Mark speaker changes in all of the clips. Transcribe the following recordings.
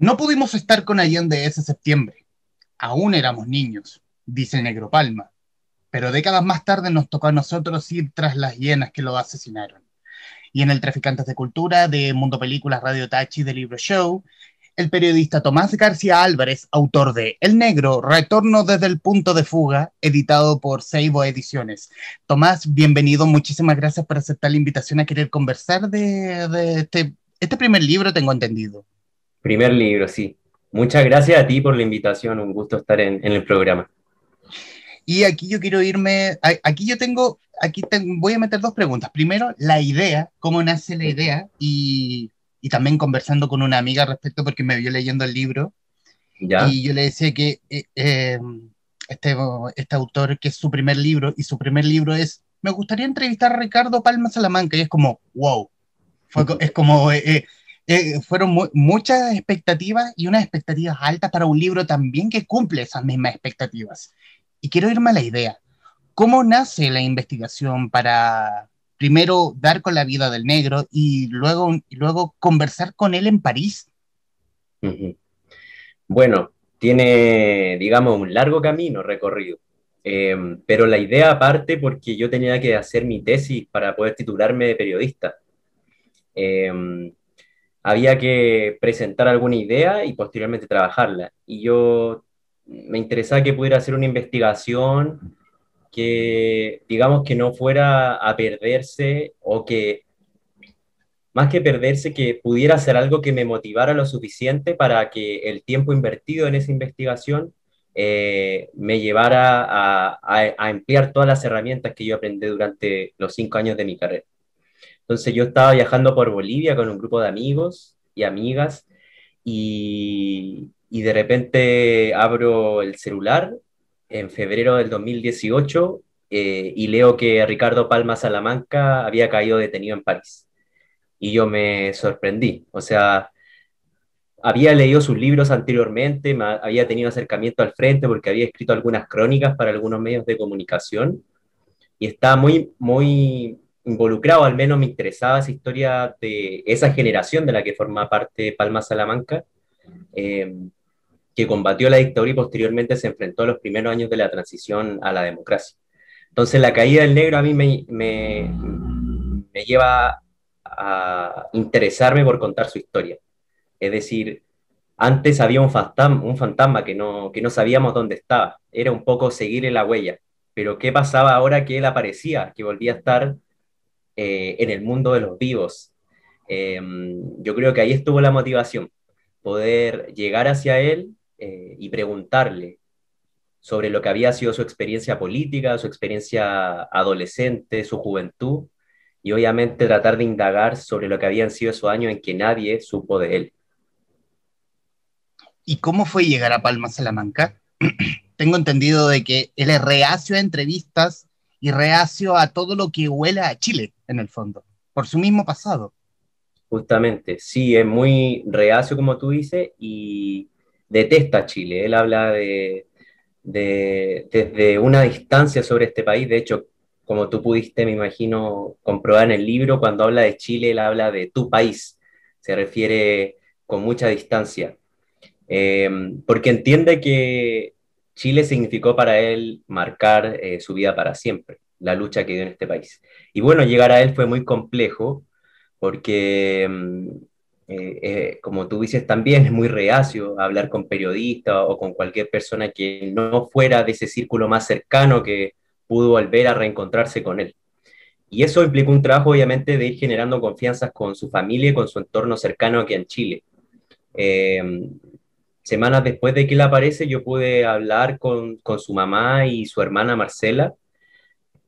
Speaker 1: No pudimos estar con Allende ese septiembre. Aún éramos niños, dice Negro Palma. Pero décadas más tarde nos tocó a nosotros ir tras las hienas que lo asesinaron. Y en el Traficantes de Cultura, de Mundo Películas, Radio Tachi, de Libro Show, el periodista Tomás García Álvarez, autor de El Negro, Retorno desde el punto de fuga, editado por Seibo Ediciones. Tomás, bienvenido, muchísimas gracias por aceptar la invitación a querer conversar de, este, este primer libro, tengo entendido.
Speaker 2: Primer libro, sí. Muchas gracias a ti por la invitación, un gusto estar en, el programa.
Speaker 1: Y aquí yo quiero irme, aquí yo tengo, aquí voy a meter dos preguntas. Primero, la idea, cómo nace la idea y, y también conversando con una amiga respecto porque me vio leyendo el libro. ¿Ya? Y yo le decía que eh, eh, este, este autor, que es su primer libro, y su primer libro es, me gustaría entrevistar a Ricardo Palma Salamanca, y es como, wow. es como, eh, eh, fueron muchas expectativas y unas expectativas altas para un libro también que cumple esas mismas expectativas. Y quiero irme a la idea. ¿Cómo nace la investigación para primero dar con la vida del negro y luego, y luego conversar con él en París?
Speaker 2: Bueno, tiene, digamos, un largo camino recorrido. Em, pero la idea parte porque yo tenía que hacer mi tesis para poder titularme de periodista. Eh, había que presentar alguna idea y posteriormente trabajarla. Y yo me interesaba que pudiera hacer una investigación que, digamos, que no fuera a perderse o que, más que perderse, que pudiera hacer algo que me motivara lo suficiente para que el tiempo invertido en esa investigación eh, me llevara a, a emplear todas las herramientas que yo aprendí durante los cinco años de mi carrera. Entonces yo estaba viajando por Bolivia con un grupo de amigos y amigas y, de repente abro el celular en febrero del 2018 eh, y leo que Ricardo Palma Salamanca había caído detenido en París. Y yo me sorprendí. O sea, había leído sus libros anteriormente, había tenido acercamiento al frente porque había escrito algunas crónicas para algunos medios de comunicación y estaba muy, muy involucrado, al menos me interesaba esa historia de esa generación de la que forma parte Palma Salamanca, eh, que combatió la dictadura y posteriormente se enfrentó a los primeros años de la transición a la democracia. Entonces la caída del negro a mí me, me, me lleva a interesarme por contar su historia. Es decir, antes había un fantasma, un fantasma que, no, que no sabíamos dónde estaba. Era un poco seguir en la huella. Pero ¿qué pasaba ahora que él aparecía? Que volvía a estar eh, en el mundo de los vivos. Em, yo creo que ahí estuvo la motivación, poder llegar hacia él eh, y preguntarle sobre lo que había sido su experiencia política, su experiencia adolescente, su juventud, y obviamente tratar de indagar sobre lo que habían sido esos años en que nadie supo de él.
Speaker 1: ¿Y cómo fue llegar a Palma Salamanca? Tengo entendido de que él es reacio a entrevistas y reacio a todo lo que huela a Chile, en el fondo, por su mismo pasado.
Speaker 2: Justamente, sí, es muy reacio, como tú dices, y detesta Chile. Él habla de, desde una distancia sobre este país. De hecho, como tú pudiste, me imagino, comprobar en el libro, cuando habla de Chile, él habla de tu país. Se refiere con mucha distancia. Eh, porque entiende que Chile significó para él marcar eh, su vida para siempre, la lucha que dio en este país. Y bueno, llegar a él fue muy complejo porque, mm, eh, eh, como tú dices también, es muy reacio hablar con periodistas o con cualquier persona que no fuera de ese círculo más cercano que pudo volver a reencontrarse con él. Y eso implicó un trabajo, obviamente, de ir generando confianzas con su familia y con su entorno cercano aquí en Chile semanas después de que él aparece, yo pude hablar con, con su mamá y su hermana Marcela.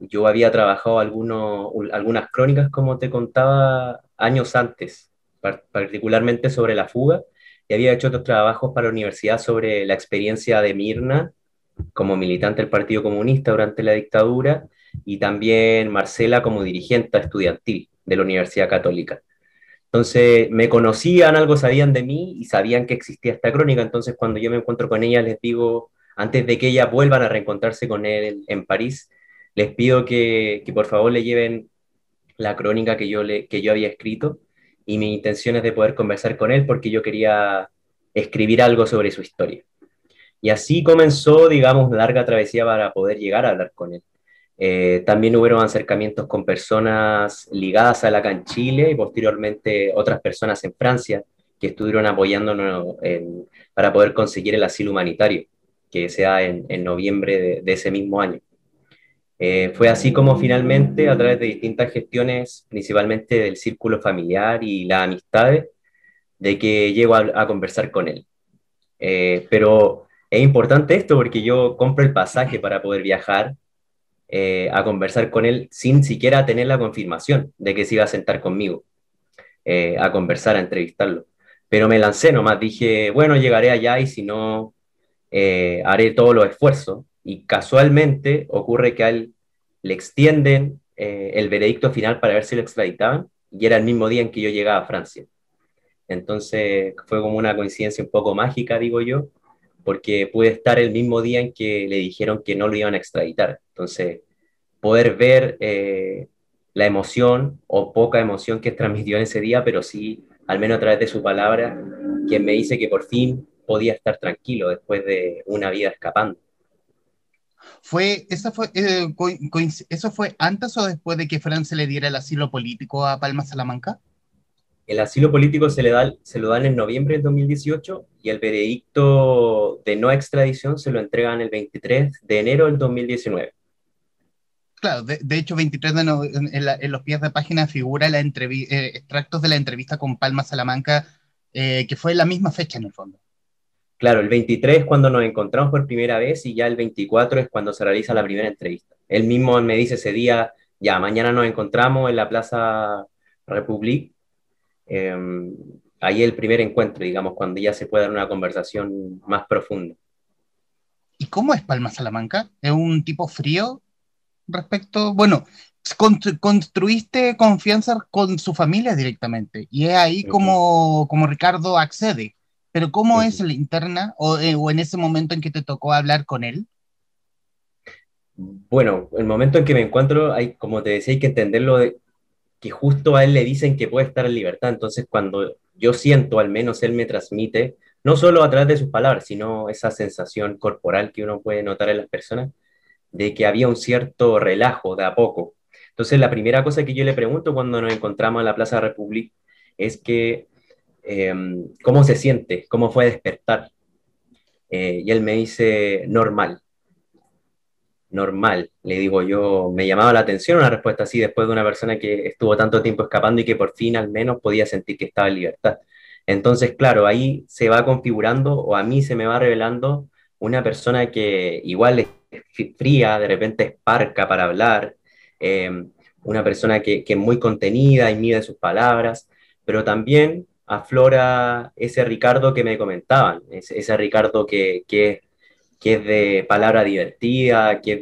Speaker 2: Yo había trabajado algunas crónicas, como te contaba, años antes, particularmente sobre la fuga, y había hecho otros trabajos para la universidad sobre la experiencia de Mirna como militante del Partido Comunista durante la dictadura, y también Marcela como dirigente estudiantil de la Universidad Católica. Entonces me conocían, algo sabían de mí y sabían que existía esta crónica. Entonces cuando yo me encuentro con ella les digo, antes de que ellas vuelvan a reencontrarse con él en, París, les pido que, por favor le lleven la crónica que yo, le, que yo había escrito y mi intención es de poder conversar con él porque yo quería escribir algo sobre su historia. Y así comenzó, digamos, larga travesía para poder llegar a hablar con él. Eh, también hubo acercamientos con personas ligadas a la CAN Chile y posteriormente otras personas en Francia que estuvieron apoyándonos para poder conseguir el asilo humanitario, que se da en, noviembre de, ese mismo año. Eh, fue así como finalmente, a través de distintas gestiones, principalmente del círculo familiar y las amistades, de que llego a, conversar con él. Eh, pero es importante esto porque yo compro el pasaje para poder viajar eh, a conversar con él sin siquiera tener la confirmación de que se iba a sentar conmigo, a conversar, a entrevistarlo. Pero me lancé nomás, dije, bueno, llegaré allá y si no, haré todos los esfuerzos. Y casualmente ocurre que a él le extienden eh, el veredicto final para ver si lo extraditaban, y era el mismo día en que yo llegaba a Francia. Entonces fue como una coincidencia un poco mágica, digo yo, porque pude estar el mismo día en que le dijeron que no lo iban a extraditar. Entonces, poder ver eh, la emoción o poca emoción que transmitió en ese día, pero sí al menos a través de su palabra, quien me dice que por fin podía estar tranquilo después de una vida escapando.
Speaker 1: ¿Fue, esa fue, eh, ¿Eso fue antes o después de que Francia le diera el asilo político a Palma Salamanca?
Speaker 2: El asilo político se, le da, se lo dan en noviembre del 2018 y el veredicto de no extradición se lo entregan el 23 de enero del 2019.
Speaker 1: Claro, de, hecho, 23 de en, los pies de página figura la eh, extractos de la entrevista con Palma Salamanca, eh, que fue la misma fecha en el fondo.
Speaker 2: Claro, el 23 es cuando nos encontramos por primera vez y ya el 24 es cuando se realiza la primera entrevista. Él mismo me dice ese día, ya, mañana nos encontramos en la Plaza Republic. Em, ahí el primer encuentro, digamos, cuando ya se puede dar una conversación más profunda.
Speaker 1: ¿Y cómo es Palma Salamanca? ¿Es un tipo frío? respecto, bueno, construiste confianza con su familia directamente y es ahí como, como Ricardo accede. Pero ¿cómo es la interna eh, o, en ese momento en que te tocó hablar con él?
Speaker 2: Bueno, el momento en que me encuentro, hay, como te decía, hay que entenderlo de que justo a él le dicen que puede estar en libertad. Entonces, cuando yo siento, al menos él me transmite, no solo a través de sus palabras, sino esa sensación corporal que uno puede notar en las personas, de que había un cierto relajo de a poco. Entonces, la primera cosa que yo le pregunto cuando nos encontramos en la Plaza República es que, em, ¿cómo se siente? ¿Cómo fue despertar? Eh, y él me dice, normal. Normal, le digo yo, me llamaba la atención una respuesta así después de una persona que estuvo tanto tiempo escapando y que por fin al menos podía sentir que estaba en libertad. Entonces, claro, ahí se va configurando o a mí se me va revelando una persona que igual fría, de repente es parca para hablar, em, una persona que, es muy contenida y mide sus palabras, pero también aflora ese Ricardo que me comentaban, ese, Ricardo que, que, es de palabra divertida, que es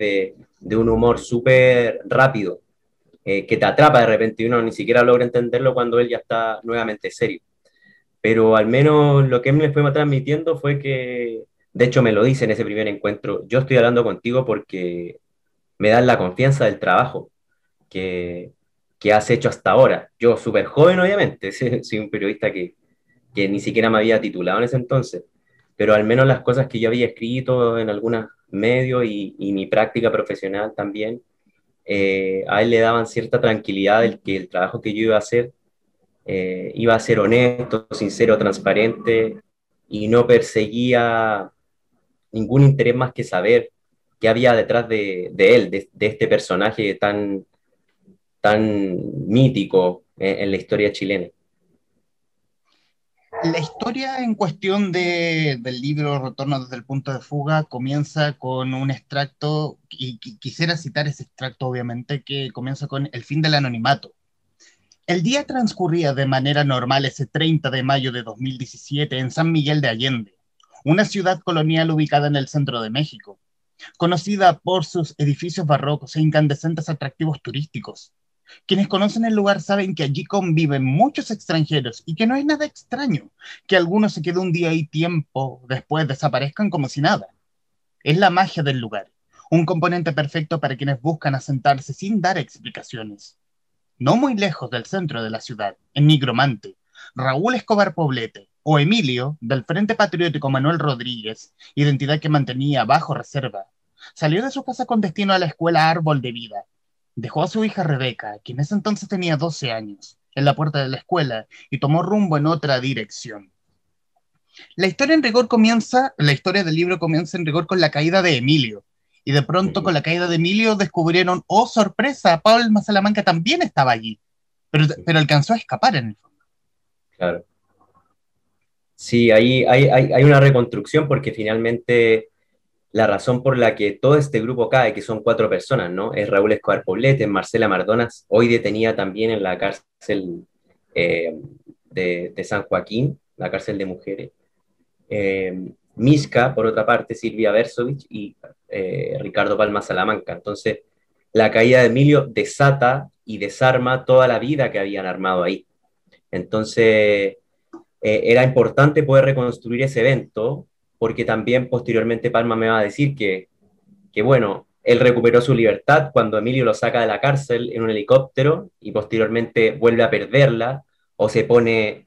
Speaker 2: de, un humor súper rápido, eh, que te atrapa de repente y uno ni siquiera logra entenderlo cuando él ya está nuevamente serio. Pero al menos lo que él me fue transmitiendo fue que de hecho, me lo dice en ese primer encuentro, yo estoy hablando contigo porque me dan la confianza del trabajo que, que has hecho hasta ahora. Yo, súper joven, obviamente, soy un periodista que, que ni siquiera me había titulado en ese entonces, pero al menos las cosas que yo había escrito en algunos medios y, mi práctica profesional también, eh, a él le daban cierta tranquilidad del que el trabajo que yo iba a hacer eh, iba a ser honesto, sincero, transparente y no perseguía ningún interés más que saber qué había detrás de, él, de, este personaje tan, tan mítico en, la historia chilena.
Speaker 1: La historia en cuestión del libro Retorno desde el punto de fuga comienza con un extracto, y quisiera citar ese extracto obviamente, que comienza con el fin del anonimato. El día transcurría de manera normal ese 30 de mayo de 2017 en San Miguel de Allende una ciudad colonial ubicada en el centro de México, conocida por sus edificios barrocos e incandescentes atractivos turísticos. Quienes conocen el lugar saben que allí conviven muchos extranjeros y que no es nada extraño que algunos se queden un día y tiempo después desaparezcan como si nada. Es la magia del lugar, un componente perfecto para quienes buscan asentarse sin dar explicaciones. No muy lejos del centro de la ciudad, en Nigromante, Raúl Escobar Poblete, o Emilio, del Frente Patriótico Manuel Rodríguez, identidad que mantenía bajo reserva, salió de su casa con destino a la escuela Árbol de Vida. Dejó a su hija Rebeca, quien en ese entonces tenía 12 años, en la puerta de la escuela y tomó rumbo en otra dirección. La historia en rigor comienza, la historia del libro comienza en rigor con la caída de Emilio. Y de pronto, con la caída de Emilio, descubrieron, oh sorpresa, Paul Salamanca también estaba allí, pero, pero alcanzó a escapar en el fondo.
Speaker 2: Claro. Sí, ahí hay, hay, hay, una reconstrucción porque finalmente la razón por la que todo este grupo cae, que son cuatro personas, ¿no? Es Raúl Escobar Poblete, Marcela Mardonas, hoy detenida también en la cárcel eh, de, San Joaquín, la cárcel de mujeres. Eh, por otra parte, Silvia Bersovich y eh, Ricardo Palma Salamanca. Entonces, la caída de Emilio desata y desarma toda la vida que habían armado ahí. Entonces, eh, era importante poder reconstruir ese evento, porque también posteriormente Palma me va a decir que, que, bueno, él recuperó su libertad cuando Emilio lo saca de la cárcel en un helicóptero y posteriormente vuelve a perderla o se pone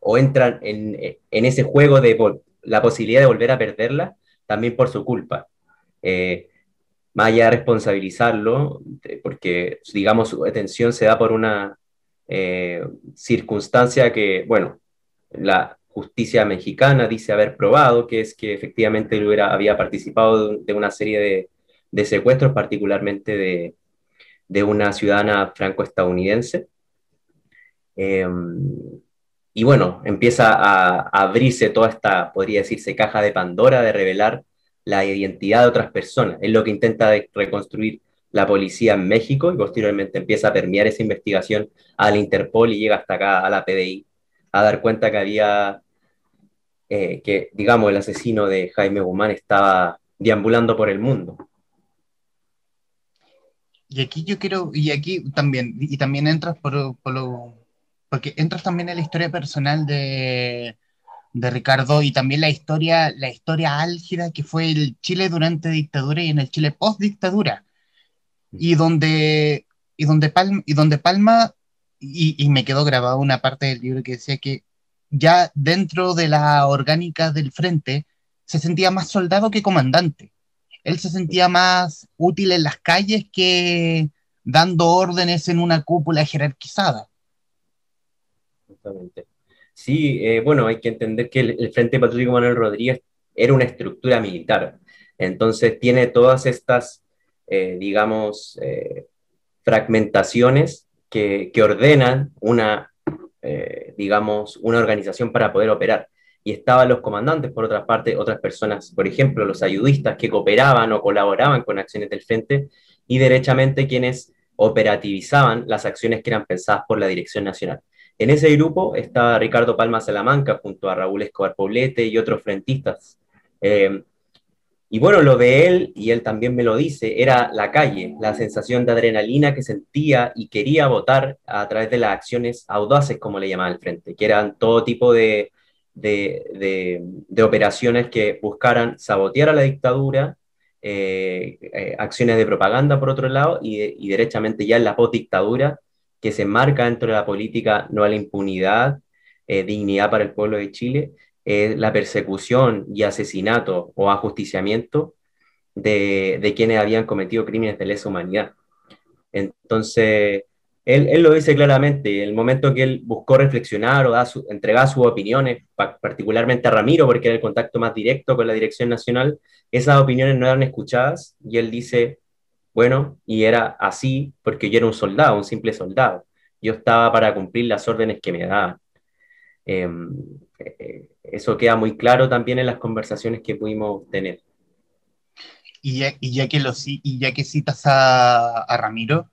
Speaker 2: o entra en, en ese juego de la posibilidad de volver a perderla también por su culpa. Eh, más allá de responsabilizarlo, porque digamos su detención se da por una eh, circunstancia que, bueno, la justicia mexicana dice haber probado, que es que efectivamente él hubiera, había participado de, una serie de, secuestros, particularmente de, una ciudadana franco-estadounidense. Eh, y bueno, empieza a, abrirse toda esta, podría decirse, caja de Pandora de revelar la identidad de otras personas. Es lo que intenta reconstruir la policía en México y posteriormente empieza a permear esa investigación al Interpol y llega hasta acá a la PDI a dar cuenta que había, eh, que digamos, el asesino de Jaime Guzmán estaba deambulando por el mundo.
Speaker 1: Y aquí yo quiero, y aquí también, y también entras por, por lo porque entras también en la historia personal de, de Ricardo y también la historia, la historia álgida que fue el Chile durante dictadura y en el Chile post dictadura. Y donde, y donde Palma, y, donde Palma y, y, me quedó grabada una parte del libro que decía que ya dentro de la orgánica del frente se sentía más soldado que comandante. Él se sentía más útil en las calles que dando órdenes en una cúpula jerarquizada.
Speaker 2: Sí, eh, bueno, hay que entender que el, Frente Patriótico Manuel Rodríguez era una estructura militar, entonces tiene todas estas, eh, digamos, eh, fragmentaciones que, que, ordenan una, digamos, una organización para poder operar. Y estaban los comandantes, por otra parte, otras personas, por ejemplo, los ayudistas que cooperaban o colaboraban con acciones del frente, y derechamente quienes operativizaban las acciones que eran pensadas por la Dirección Nacional. En ese grupo estaba Ricardo Palma Salamanca junto a Raúl Escobar Poblete y otros frentistas. Eh, y bueno, lo de él, y él también me lo dice, era la calle, la sensación de adrenalina que sentía y quería votar a través de las acciones audaces, como le llamaba el frente, que eran todo tipo de, de, de, operaciones que buscaran sabotear a la dictadura, eh, eh, acciones de propaganda por otro lado, y, y derechamente ya en la post-dictadura, que se marca dentro de la política no a la impunidad, eh, dignidad para el pueblo de Chile, la persecución y asesinato o ajusticiamiento de, de, quienes habían cometido crímenes de lesa humanidad. Entonces, él, él, lo dice claramente, el momento que él buscó reflexionar o su, entregar sus opiniones, particularmente a Ramiro, porque era el contacto más directo con la Dirección Nacional, esas opiniones no eran escuchadas y él dice, bueno, y era así porque yo era un soldado, un simple soldado. Yo estaba para cumplir las órdenes que me daban. Em, eso queda muy claro también en las conversaciones que pudimos tener.
Speaker 1: Y ya, y ya que, lo, y ya que citas a, a, Ramiro,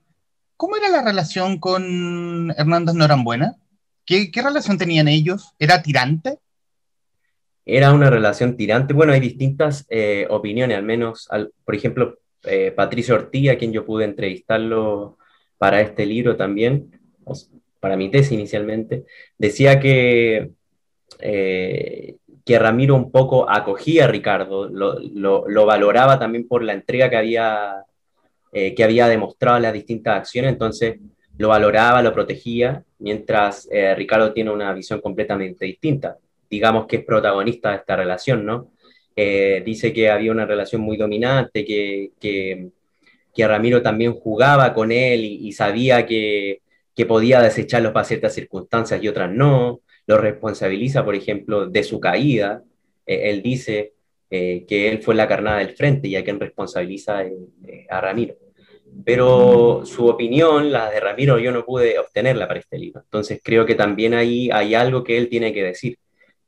Speaker 1: ¿cómo era la relación con Hernández Norambuena? ¿Qué, ¿Qué relación tenían ellos? ¿Era tirante?
Speaker 2: Era una relación tirante. Bueno, hay distintas eh, opiniones, al menos, al, por ejemplo, eh, Patricio Ortiz, a quien yo pude entrevistarlo para este libro también, para mi tesis inicialmente, decía que, eh, que Ramiro un poco acogía a Ricardo, lo, lo, valoraba también por la entrega que había, eh, que había demostrado en las distintas acciones, entonces lo valoraba, lo protegía, mientras Ricardo tiene una visión completamente distinta. digamos que es protagonista de esta relación, ¿no? Eh, dice que había una relación muy dominante, que, que, Ramiro también jugaba con él y, sabía que, que, podía desecharlo para ciertas circunstancias y otras no. Lo responsabiliza, por ejemplo, de su caída. Eh, él dice eh, que él fue la carnada del frente y a quien responsabiliza a Ramiro. Pero su opinión, la de Ramiro, yo no pude obtenerla para este libro. Entonces creo que también ahí hay algo que él tiene que decir.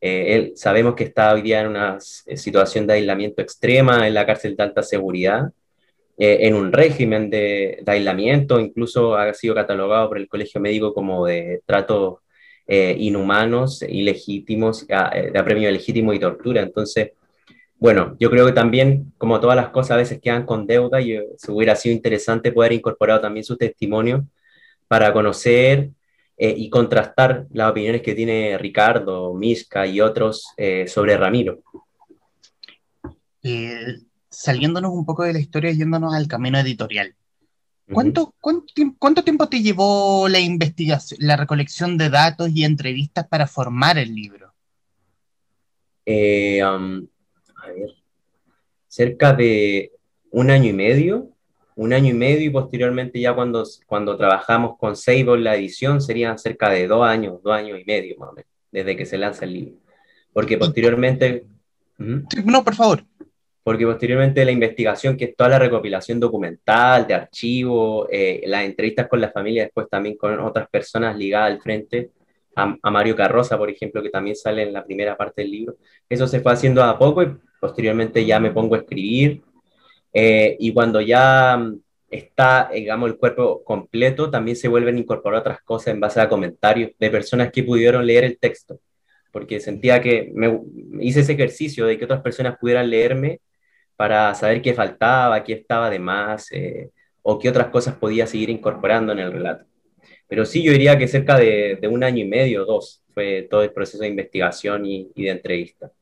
Speaker 2: Eh, él, sabemos que está hoy día en una eh, situación de aislamiento extrema en la cárcel de alta seguridad, eh, en un régimen de, aislamiento, incluso ha sido catalogado por el Colegio Médico como de tratos inhumanos, ilegítimos, de apremio ilegítimo y tortura. Entonces, bueno, yo creo que también, como todas las cosas, a veces quedan con deuda y se hubiera sido interesante poder incorporar también su testimonio para conocer eh, y contrastar las opiniones que tiene Ricardo, Misca y otros eh, sobre Ramiro.
Speaker 1: Eh, saliéndonos un poco de la historia, yéndonos al camino editorial. ¿Cuánto, cuánto, tiempo te llevó la investigación, la recolección de datos y entrevistas para formar el libro?
Speaker 2: Um, a ver, cerca de un año y medio un año y medio y posteriormente ya cuando, cuando trabajamos con en la edición serían cerca de dos años, dos años y medio más o menos, desde que se lanza el libro. Porque posteriormente...
Speaker 1: No, por favor.
Speaker 2: Porque posteriormente la investigación, que es toda la recopilación documental, de archivo, eh, las entrevistas con la familia, después también con otras personas ligadas al frente, a, a, Mario Carroza, por ejemplo, que también sale en la primera parte del libro, eso se fue haciendo a poco y posteriormente ya me pongo a escribir. Eh, y cuando ya mm, está, digamos, el cuerpo completo, también se vuelven a incorporar otras cosas en base a comentarios de personas que pudieron leer el texto, porque sentía que me, hice ese ejercicio de que otras personas pudieran leerme para saber qué faltaba, qué estaba de más, eh, o qué otras cosas podía seguir incorporando en el relato. Pero sí, yo diría que cerca de, un año y medio, dos, fue todo el proceso de investigación y, de entrevista.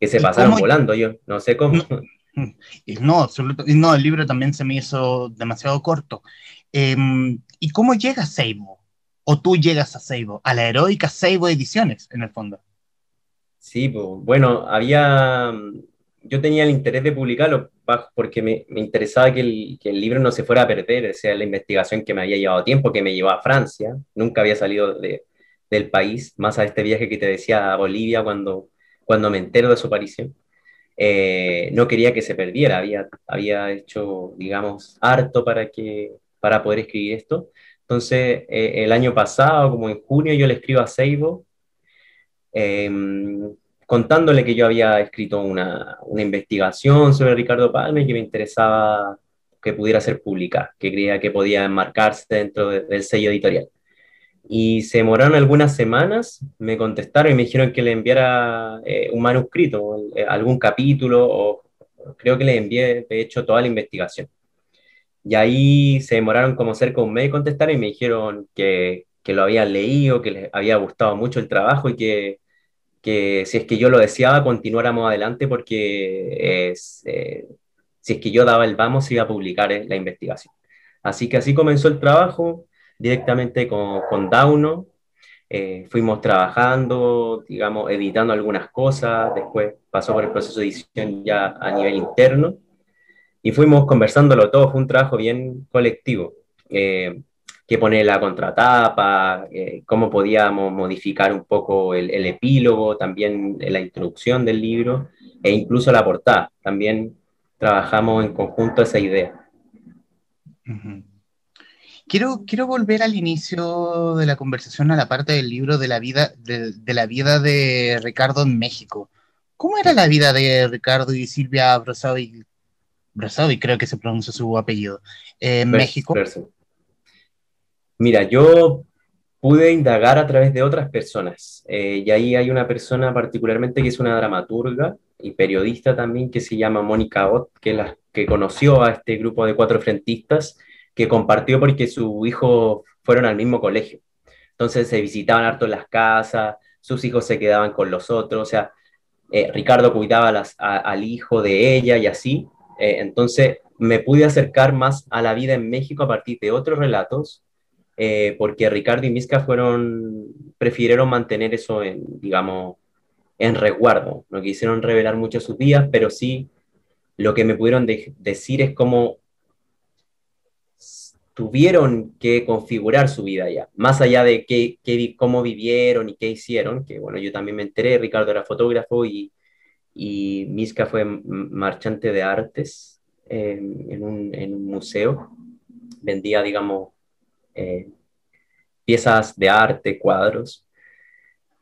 Speaker 2: Que se pasaron volando, yo no sé cómo.
Speaker 1: Y no, no, el libro también se me hizo demasiado corto. Em, ¿Y cómo llega Seibo? ¿O tú llegas a Seibo? A la heroica Seibo Ediciones, en el fondo.
Speaker 2: Sí, pues, bueno, había. Yo tenía el interés de publicarlo porque me, me interesaba que el, que el, libro no se fuera a perder, o sea, la investigación que me había llevado tiempo, que me llevó a Francia, nunca había salido de, del país, más a este viaje que te decía a Bolivia cuando, cuando me entero de su aparición. Eh, no quería que se perdiera, había, había hecho, digamos, harto para, que, para poder escribir esto. Entonces, eh, el año pasado, como en junio, yo le escribo a Seibo, em, contándole que yo había escrito una, una, investigación sobre Ricardo Palme que me interesaba que pudiera ser pública, que creía que podía enmarcarse dentro del sello editorial y se demoraron algunas semanas, me contestaron y me dijeron que le enviara eh, un manuscrito, eh, algún capítulo, o creo que le envié, de hecho, toda la investigación. Y ahí se demoraron como cerca de un mes de contestar y me dijeron que, que, lo habían leído, que les había gustado mucho el trabajo y que, que si es que yo lo deseaba, continuáramos adelante porque es, eh, si es que yo daba el vamos, iba a publicar la investigación. Así que así comenzó el trabajo directamente con, con Dauno. Eh, fuimos trabajando, digamos, editando algunas cosas, después pasó por el proceso de edición ya a nivel interno y fuimos conversándolo todo, fue un trabajo bien colectivo. Eh, qué poner la contratapa, eh, cómo podíamos modificar un poco el, el, epílogo, también la introducción del libro e incluso la portada. También trabajamos en conjunto esa idea.
Speaker 1: Quiero, quiero volver al inicio de la conversación, a la parte del libro de la vida de, la vida de Ricardo en México. ¿Cómo era la vida de Ricardo y Silvia Brosovi? Brosovi creo que se pronuncia su apellido. en México.
Speaker 2: Mira, yo pude indagar a través de otras personas. Eh, y ahí hay una persona particularmente que es una dramaturga y periodista también que se llama Mónica Ott, que, la, que conoció a este grupo de cuatro frentistas que compartió porque su hijo fueron al mismo colegio. Entonces se visitaban harto las casas, sus hijos se quedaban con los otros, o sea, eh, Ricardo cuidaba al hijo de ella y así. Eh, entonces me pude acercar más a la vida en México a partir de otros relatos, eh, porque Ricardo y Misca fueron, prefirieron mantener eso en, digamos, en resguardo. No quisieron revelar mucho sus vidas, pero sí lo que me pudieron decir es cómo tuvieron que configurar su vida ya, más allá de qué, qué, cómo vivieron y qué hicieron, que bueno, yo también me enteré, Ricardo era fotógrafo y, y Miska fue marchante de artes en, un, en, un, museo, vendía, digamos, eh, piezas de arte, cuadros.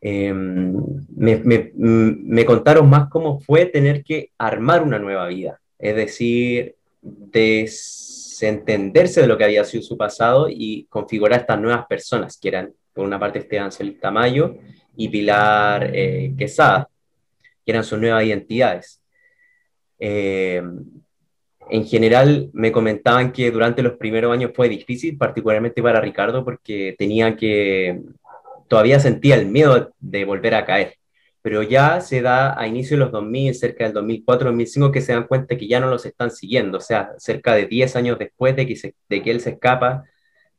Speaker 2: Em, me, me, me, contaron más cómo fue tener que armar una nueva vida, es decir, desentenderse de lo que había sido su pasado y configurar estas nuevas personas, que eran, por una parte, Esteban Celita Tamayo y Pilar eh, Quesada, que eran sus nuevas identidades. Em, en general me comentaban que durante los primeros años fue difícil, particularmente para Ricardo, porque tenía que, todavía sentía el miedo de volver a caer, pero ya se da a inicio de los 2000, cerca del 2004, 2005, que se dan cuenta que ya no los están siguiendo, o sea, cerca de 10 años después de que, de que él se escapa,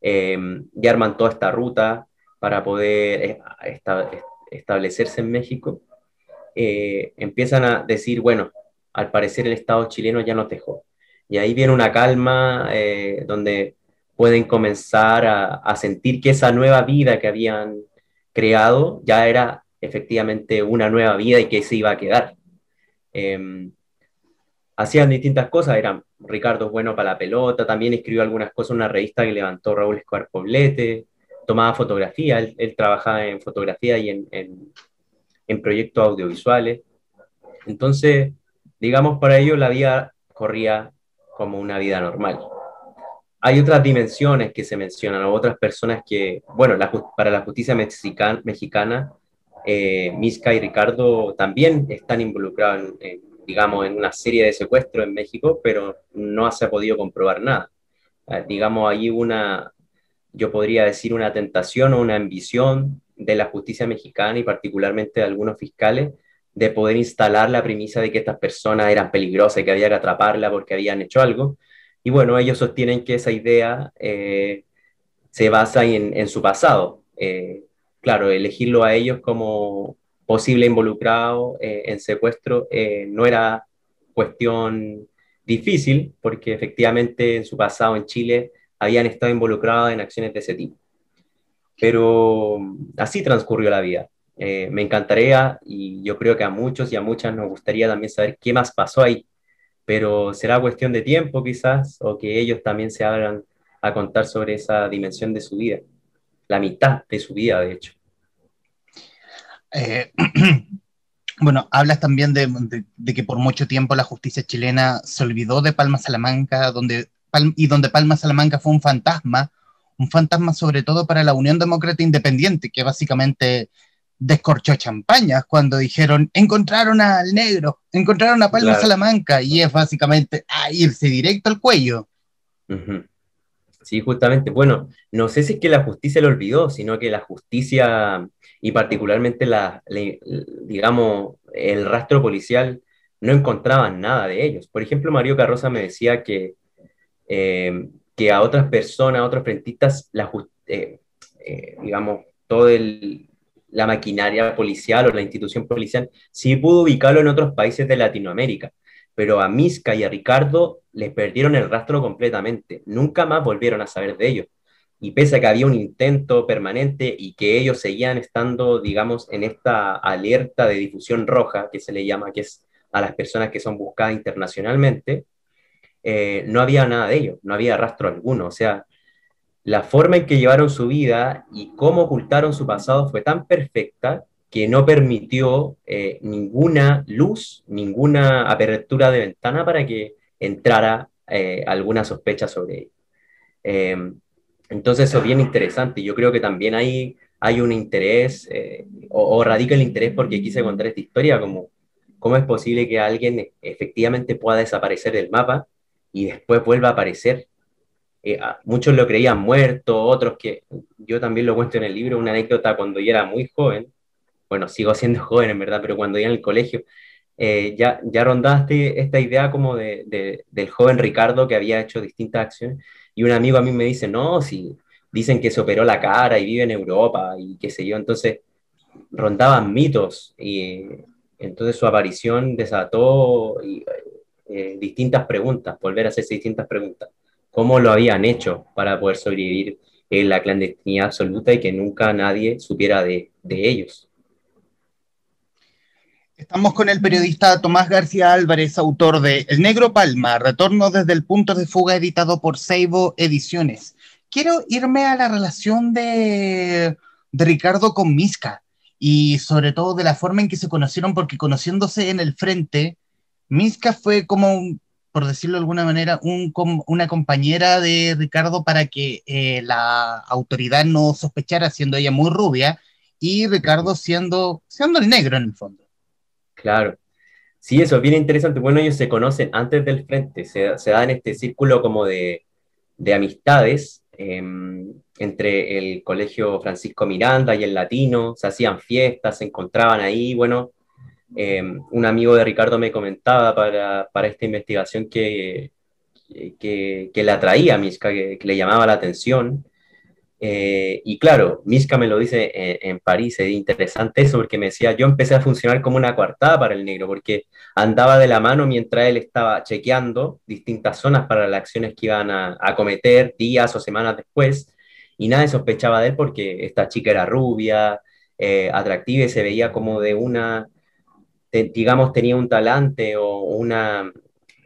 Speaker 2: em, ya arman toda esta ruta para poder eh, establecerse en México, eh, empiezan a decir, bueno, al parecer el Estado chileno ya no dejó y ahí viene una calma eh, donde pueden comenzar a, sentir que esa nueva vida que habían creado ya era efectivamente una nueva vida y que se iba a quedar. Em, hacían distintas cosas, eran Ricardo bueno para la pelota, también escribió algunas cosas una revista que levantó Raúl Escobar Poblete, tomaba fotografía, él, trabajaba en fotografía y en, en, en, proyectos audiovisuales. Entonces, digamos, para ello la vida corría como una vida normal. Hay otras dimensiones que se mencionan, otras personas que, bueno, para la justicia mexicana, eh, y Ricardo también están involucrados, digamos, en una serie de secuestros en México, pero no se ha podido comprobar nada. Eh, digamos, hay una, yo podría decir, una tentación o una ambición de la justicia mexicana y particularmente de algunos fiscales de poder instalar la premisa de que estas personas eran peligrosas y que había que atraparla porque habían hecho algo. Y bueno, ellos sostienen que esa idea eh, se basa en, su pasado. Eh, claro, elegirlo a ellos como posible involucrado eh, en secuestro no era cuestión difícil porque efectivamente en su pasado en Chile habían estado involucrados en acciones de ese tipo. Pero así transcurrió la vida. Eh, me encantaría y yo creo que a muchos y a muchas nos gustaría también saber qué más pasó ahí, pero será cuestión de tiempo quizás o que ellos también se abran a contar sobre esa dimensión de su vida, la mitad de su vida, de hecho.
Speaker 1: Eh, bueno, hablas también de, que por mucho tiempo la justicia chilena se olvidó de Palma Salamanca donde, y donde Palma Salamanca fue un fantasma, un fantasma sobre todo para la Unión Demócrata Independiente, que básicamente descorchó champañas cuando dijeron, encontraron al negro, encontraron a Palma Salamanca, y es básicamente a irse directo al cuello.
Speaker 2: Sí, justamente, bueno, no sé si es que la justicia lo olvidó, sino que la justicia y particularmente la, digamos, el rastro policial no encontraban nada de ellos. Por ejemplo, Mario Carroza me decía que, eh, que a otras personas, a otros frentistas, la, eh, eh, digamos, todo el, la maquinaria policial o la institución policial, sí pudo ubicarlo en otros países de Latinoamérica, pero a Misca y a Ricardo les perdieron el rastro completamente, nunca más volvieron a saber de ellos. Y pese a que había un intento permanente y que ellos seguían estando, digamos, en esta alerta de difusión roja, que se le llama, que es a las personas que son buscadas internacionalmente, eh, no había nada de ellos, no había rastro alguno. O sea, la forma en que llevaron su vida y cómo ocultaron su pasado fue tan perfecta que no permitió eh, ninguna luz, ninguna apertura de ventana para que entrara eh, alguna sospecha sobre él. Em, entonces eso es bien interesante. Yo creo que también hay, hay un interés, eh, o, o, radica el interés porque quise contar esta historia, como cómo es posible que alguien efectivamente pueda desaparecer del mapa y después vuelva a aparecer eh, muchos lo creían muerto, otros que yo también lo cuento en el libro, una anécdota cuando yo era muy joven, bueno, sigo siendo joven en verdad, pero cuando iba en el colegio, eh, ya, ya rondaste esta idea como de, del joven Ricardo que había hecho distintas acciones, y un amigo a mí me dice, no, si dicen que se operó la cara y vive en Europa y qué sé yo, entonces rondaban mitos y entonces su aparición desató eh, distintas preguntas, volver a hacerse distintas preguntas. ¿Cómo lo habían hecho para poder sobrevivir en la clandestinidad absoluta y que nunca nadie supiera de, ellos?
Speaker 1: Estamos con el periodista Tomás García Álvarez, autor de El Negro Palma, Retorno desde el punto de fuga, editado por Seibo Ediciones. Quiero irme a la relación de, de Ricardo con Misca y sobre todo de la forma en que se conocieron, porque conociéndose en el frente, Misca fue como, por decirlo de alguna manera, un, una compañera de Ricardo para que eh, la autoridad no sospechara, siendo ella muy rubia, y Ricardo siendo, siendo el negro en el fondo.
Speaker 2: Claro. Sí, eso es bien interesante. Bueno, ellos se conocen antes del frente, se, se dan este círculo como de, de amistades em, entre el Colegio Francisco Miranda y el Latino, se hacían fiestas, se encontraban ahí. Bueno, em, un amigo de Ricardo me comentaba para, para esta investigación que, que, que, le atraía a Misca, que, le llamaba la atención. Eh, y claro, Miska me lo dice en, París, es interesante eso, porque me decía, yo empecé a funcionar como una coartada para el negro, porque andaba de la mano mientras él estaba chequeando distintas zonas para las acciones que iban a, cometer días o semanas después, y nadie sospechaba de él porque esta chica era rubia, eh, atractiva y se veía como de una, digamos, tenía un talante o una,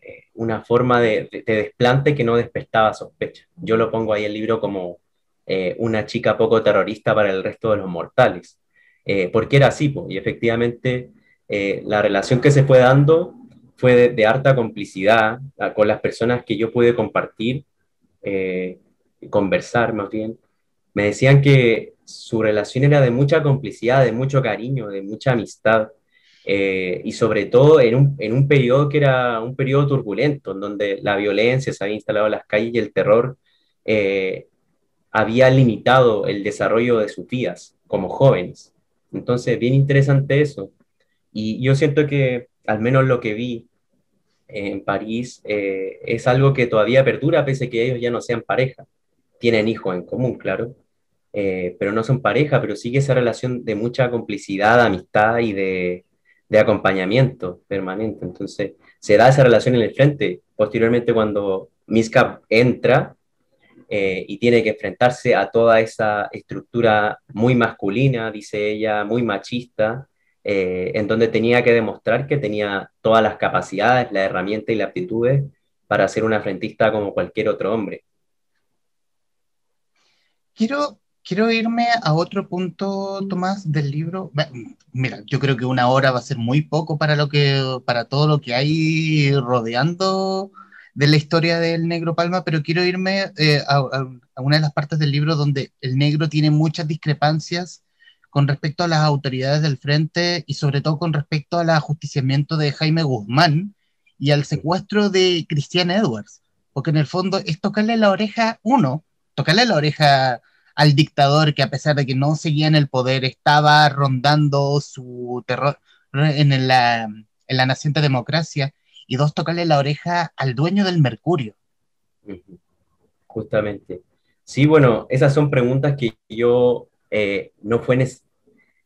Speaker 2: eh, una forma de, de desplante que no despertaba sospecha. Yo lo pongo ahí el libro como eh, una chica poco terrorista para el resto de los mortales. Eh, porque era así, y efectivamente la relación que se fue dando fue de, harta complicidad ah, con las personas que yo pude compartir, conversar más bien. Me decían que su relación era de mucha complicidad, de mucho cariño, de mucha amistad. Y sobre todo en un, en un periodo que era un periodo turbulento, en donde la violencia se había instalado en las calles y el terror había limitado el desarrollo de sus vidas como jóvenes. Entonces, bien interesante eso. Y yo siento que, al menos lo que vi en París, eh, es algo que todavía perdura, pese a que ellos ya no sean pareja. Tienen hijos en común, claro, eh, pero no son pareja, pero sigue esa relación de mucha complicidad, amistad y de, de acompañamiento permanente. Entonces, se da esa relación en el frente. Posteriormente, cuando Miska entra, eh, y tiene que enfrentarse a toda esa estructura muy masculina, dice ella, muy machista, eh, en donde tenía que demostrar que tenía todas las capacidades, la herramienta y las aptitudes para ser una frentista como cualquier otro hombre.
Speaker 1: Quiero, quiero irme a otro punto, Tomás, del libro. Mira, yo creo que una hora va a ser muy poco para, lo que, para todo lo que hay rodeando de la historia del negro Palma, pero quiero irme eh, a, una de las partes del libro donde el negro tiene muchas discrepancias con respecto a las autoridades del frente y sobre todo con respecto al ajusticiamiento de Jaime Guzmán y al secuestro de Christian Edwards, porque en el fondo es tocarle la oreja, uno, tocarle la oreja al dictador que a pesar de que no seguía en el poder, estaba rondando su terror en la, en la naciente democracia y dos, tocarle la oreja al dueño del Mercurio.
Speaker 2: Justamente. Sí, bueno, esas son preguntas que yo eh, no fue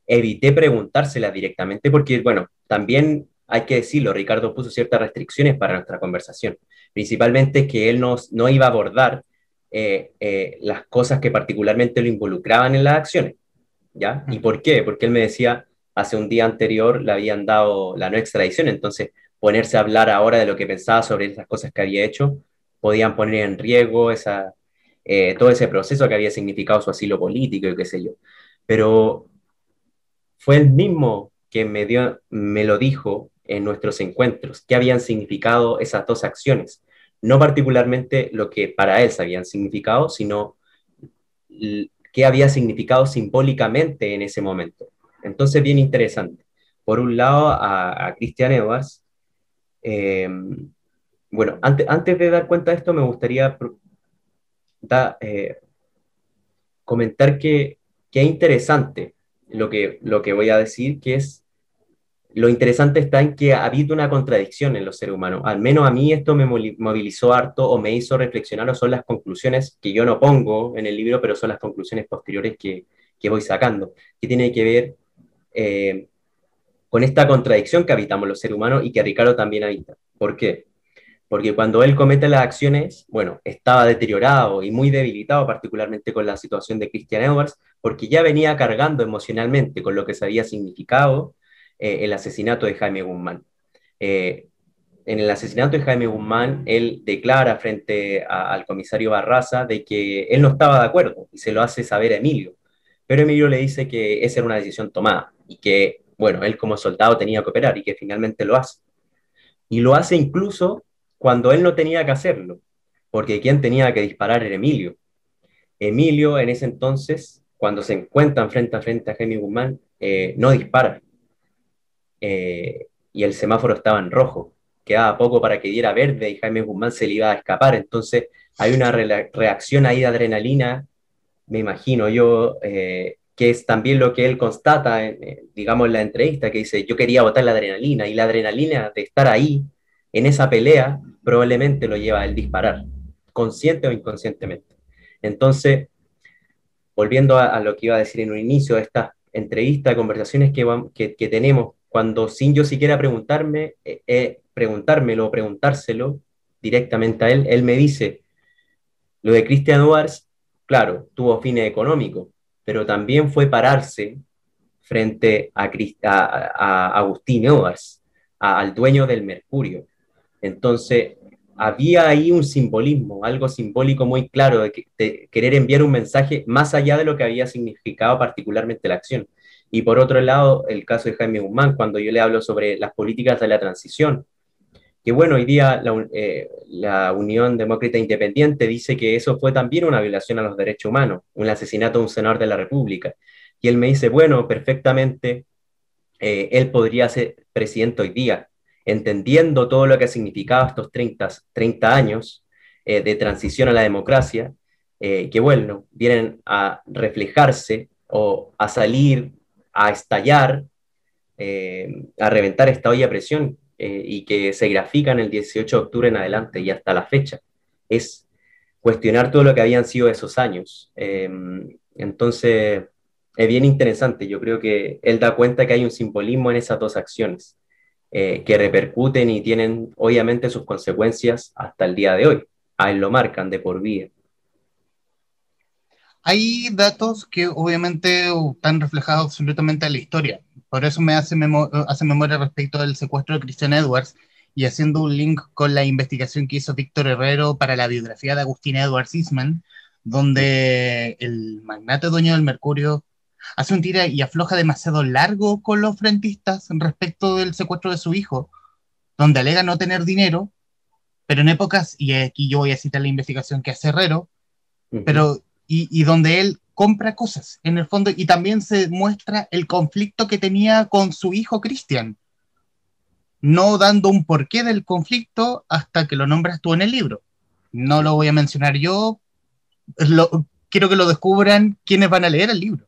Speaker 2: evité preguntárselas directamente porque, bueno, también hay que decirlo, Ricardo puso ciertas restricciones para nuestra conversación, principalmente que él nos, no iba a abordar eh, eh, las cosas que particularmente lo involucraban en las acciones, ¿ya? ¿Y por qué? Porque él me decía, hace un día anterior le habían dado la no extradición, entonces ponerse a hablar ahora de lo que pensaba sobre esas cosas que había hecho, podían poner en riesgo esa, eh, todo ese proceso que había significado su asilo político y qué sé yo. Pero fue el mismo que me, dio, me lo dijo en nuestros encuentros, qué habían significado esas dos acciones. No particularmente lo que para él habían significado, sino qué había significado simbólicamente en ese momento. Entonces, bien interesante. Por un lado, a, a Christian Em, bueno, antes, antes de dar cuenta de esto, me gustaría eh, comentar que, que, es interesante lo que, lo que voy a decir, que es lo interesante está en que habita una contradicción en los seres humanos. Al menos a mí esto me movilizó harto o me hizo reflexionar o son las conclusiones que yo no pongo en el libro, pero son las conclusiones posteriores que, que voy sacando, que tiene que ver eh, con esta contradicción que habitamos los seres humanos y que Ricardo también habita. ¿Por qué? Porque cuando él comete las acciones, bueno, estaba deteriorado y muy debilitado, particularmente con la situación de Christian Edwards, porque ya venía cargando emocionalmente con lo que se había significado eh, el asesinato de Jaime Guzmán. Eh, en el asesinato de Jaime Guzmán, él declara frente al comisario Barraza de que él no estaba de acuerdo y se lo hace saber a Emilio. Pero Emilio le dice que esa era una decisión tomada y que, bueno, él como soldado tenía que operar y que finalmente lo hace. Y lo hace incluso cuando él no tenía que hacerlo, porque quien tenía que disparar era Emilio. Emilio en ese entonces, cuando se encuentran frente a frente a Jaime Guzmán, eh, no dispara. Eh, y el semáforo estaba en rojo quedaba poco para que diera verde y Jaime Guzmán se le iba a escapar. Entonces hay una reacción ahí de adrenalina, me imagino yo, eh, que es también lo que él constata, en, digamos, en la entrevista, que dice, yo quería botar la adrenalina y la adrenalina de estar ahí, en esa pelea, probablemente lo lleva a él disparar, consciente o inconscientemente. Entonces, volviendo a, lo que iba a decir en un inicio, esta entrevista, conversaciones que, que, tenemos, cuando sin yo siquiera preguntarme, eh, eh, preguntármelo o preguntárselo directamente a él, él me dice, lo de Christian Edwards, claro, tuvo fines económicos, pero también fue pararse frente a, a, Agustín Edwards, al dueño del Mercurio. Entonces, había ahí un simbolismo, algo simbólico muy claro de, de, querer enviar un mensaje más allá de lo que había significado particularmente la acción. Y por otro lado, el caso de Jaime Guzmán, cuando yo le hablo sobre las políticas de la transición, que bueno, hoy día eh, la, Unión Demócrata Independiente dice que eso fue también una violación a los derechos humanos, un asesinato de un senador de la República. Y él me dice, bueno, perfectamente, eh, él podría ser presidente hoy día, entendiendo todo lo que ha significado estos 30, 30 años eh, de transición a la democracia, que bueno, vienen a reflejarse o a salir, a estallar, a reventar esta olla a presión eh, y que se grafican el 18 de octubre en adelante y hasta la fecha. Es cuestionar todo lo que habían sido esos años. Em, entonces, es bien interesante. Yo creo que él da cuenta que hay un simbolismo en esas dos acciones eh, que repercuten y tienen obviamente sus consecuencias hasta el día de hoy. A él lo marcan de por vida.
Speaker 1: Hay datos que obviamente están reflejados absolutamente en la historia. Por eso me hace, hace memoria respecto del secuestro de Christian Edwards y haciendo un link con la investigación que hizo Víctor Herrero para la biografía de Agustín Edwards Eastman, donde el magnate dueño del Mercurio hace un tira y afloja demasiado largo con los frentistas respecto del secuestro de su hijo, donde alega no tener dinero, pero en épocas, y aquí yo voy a citar la investigación que hace Herrero, pero, y, y donde él compra cosas, en el fondo, y también se muestra el conflicto que tenía con su hijo Cristian, no dando un porqué del conflicto hasta que lo nombras tú en el libro. No lo voy a mencionar yo, quiero que lo descubran quienes van a leer el libro.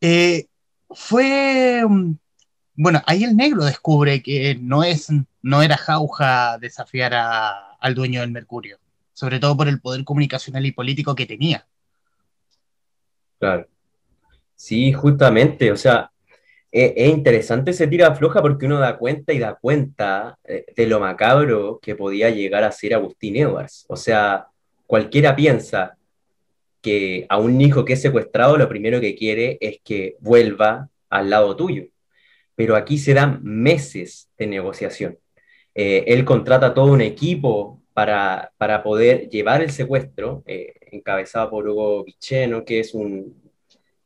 Speaker 1: Eh, fue, bueno, ahí el negro descubre que no, es, no era jauja desafiar al dueño del Mercurio, sobre todo por el poder comunicacional y político que tenía.
Speaker 2: Claro. Sí, justamente, o sea, e, es, interesante ese tira floja porque uno da cuenta y da cuenta eh, de lo macabro que podía llegar a ser Agustín Edwards. O sea, cualquiera piensa que a un hijo que es secuestrado lo primero que quiere es que vuelva al lado tuyo. Pero aquí se dan meses de negociación. Eh, él contrata todo un equipo para, para poder llevar el secuestro. Eh, encabezada por Hugo Vicheno, que es un,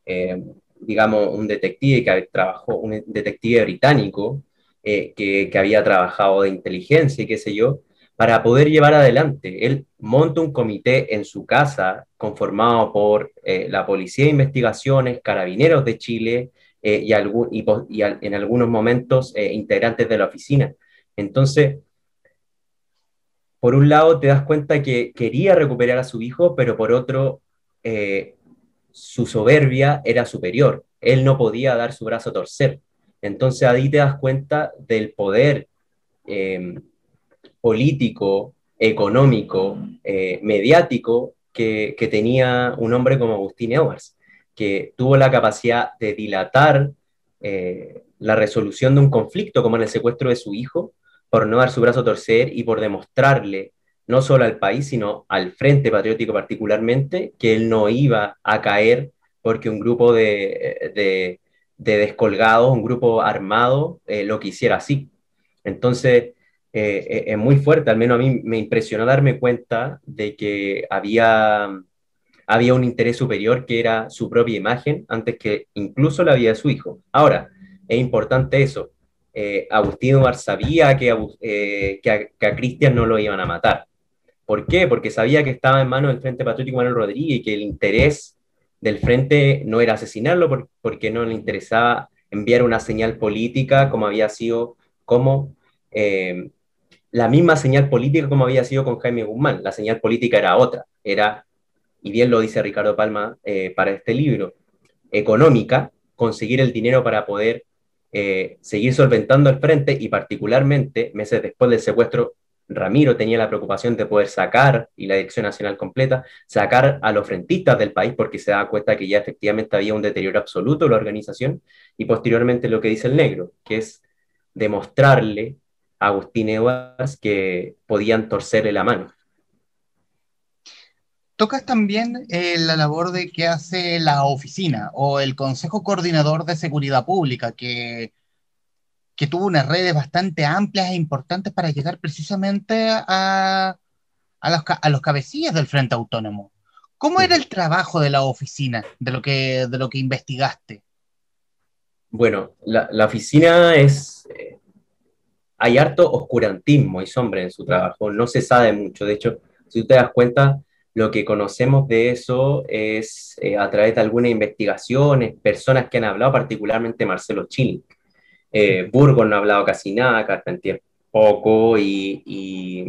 Speaker 2: eh, digamos, un detective que trabajó, un detective británico eh, que, había trabajado de inteligencia y qué sé yo, para poder llevar adelante. Él monta un comité en su casa conformado por la Policía de Investigaciones, Carabineros de Chile y, algún, y, en algunos momentos integrantes de la oficina. Entonces, por un lado te das cuenta que quería recuperar a su hijo, pero por otro, eh, su soberbia era superior. Él no podía dar su brazo a torcer. Entonces ahí te das cuenta del poder em, político, económico, eh, mediático que, tenía un hombre como Agustín Edwards, que tuvo la capacidad de dilatar eh, la resolución de un conflicto como en el secuestro de su hijo, por no dar su brazo a torcer y por demostrarle no solo al país, sino al Frente Patriótico particularmente, que él no iba a caer porque un grupo de, descolgados, un grupo armado, eh, lo quisiera así. Entonces, eh, eh, es muy fuerte, al menos a mí me impresionó darme cuenta de que había, había un interés superior que era su propia imagen antes que incluso la vida de su hijo. Ahora, es importante eso. Agustín Eduard sabía que, que a Cristian no lo iban a matar ¿Por qué? Porque sabía que estaba en manos del Frente Patriótico Manuel Rodríguez y que el interés del Frente no era asesinarlo porque no le interesaba enviar una señal política como había sido, como eh, la misma señal política como había sido con Jaime Guzmán. La señal política era otra, era, y bien lo dice Ricardo Palma eh, para este libro, económica, conseguir el dinero para poder eh, seguir solventando el frente y particularmente meses después del secuestro Ramiro tenía la preocupación de poder sacar, y la Dirección Nacional completa, sacar a los frentistas del país porque se da cuenta que ya efectivamente había un deterioro absoluto de la organización, y posteriormente lo que dice el negro, que es demostrarle a Agustín Edwards que podían torcerle la mano.
Speaker 1: Tocas también eh, la labor de que hace la oficina o el Consejo Coordinador de Seguridad Pública, que que tuvo unas redes bastante amplias e importantes para llegar precisamente a, a, los, a los cabecillas del Frente Autónomo. ¿Cómo era el trabajo de la oficina, de lo que, de lo que investigaste?
Speaker 2: Bueno, la, la oficina es... Eh, hay harto oscurantismo y sombra en su trabajo, no se sabe mucho. De hecho, si tú te das cuenta, lo que conocemos de eso es eh, a través de algunas investigaciones, personas que han hablado, particularmente Marcelo Chini, eh, Burgos no ha hablado casi nada, Carpentier poco y,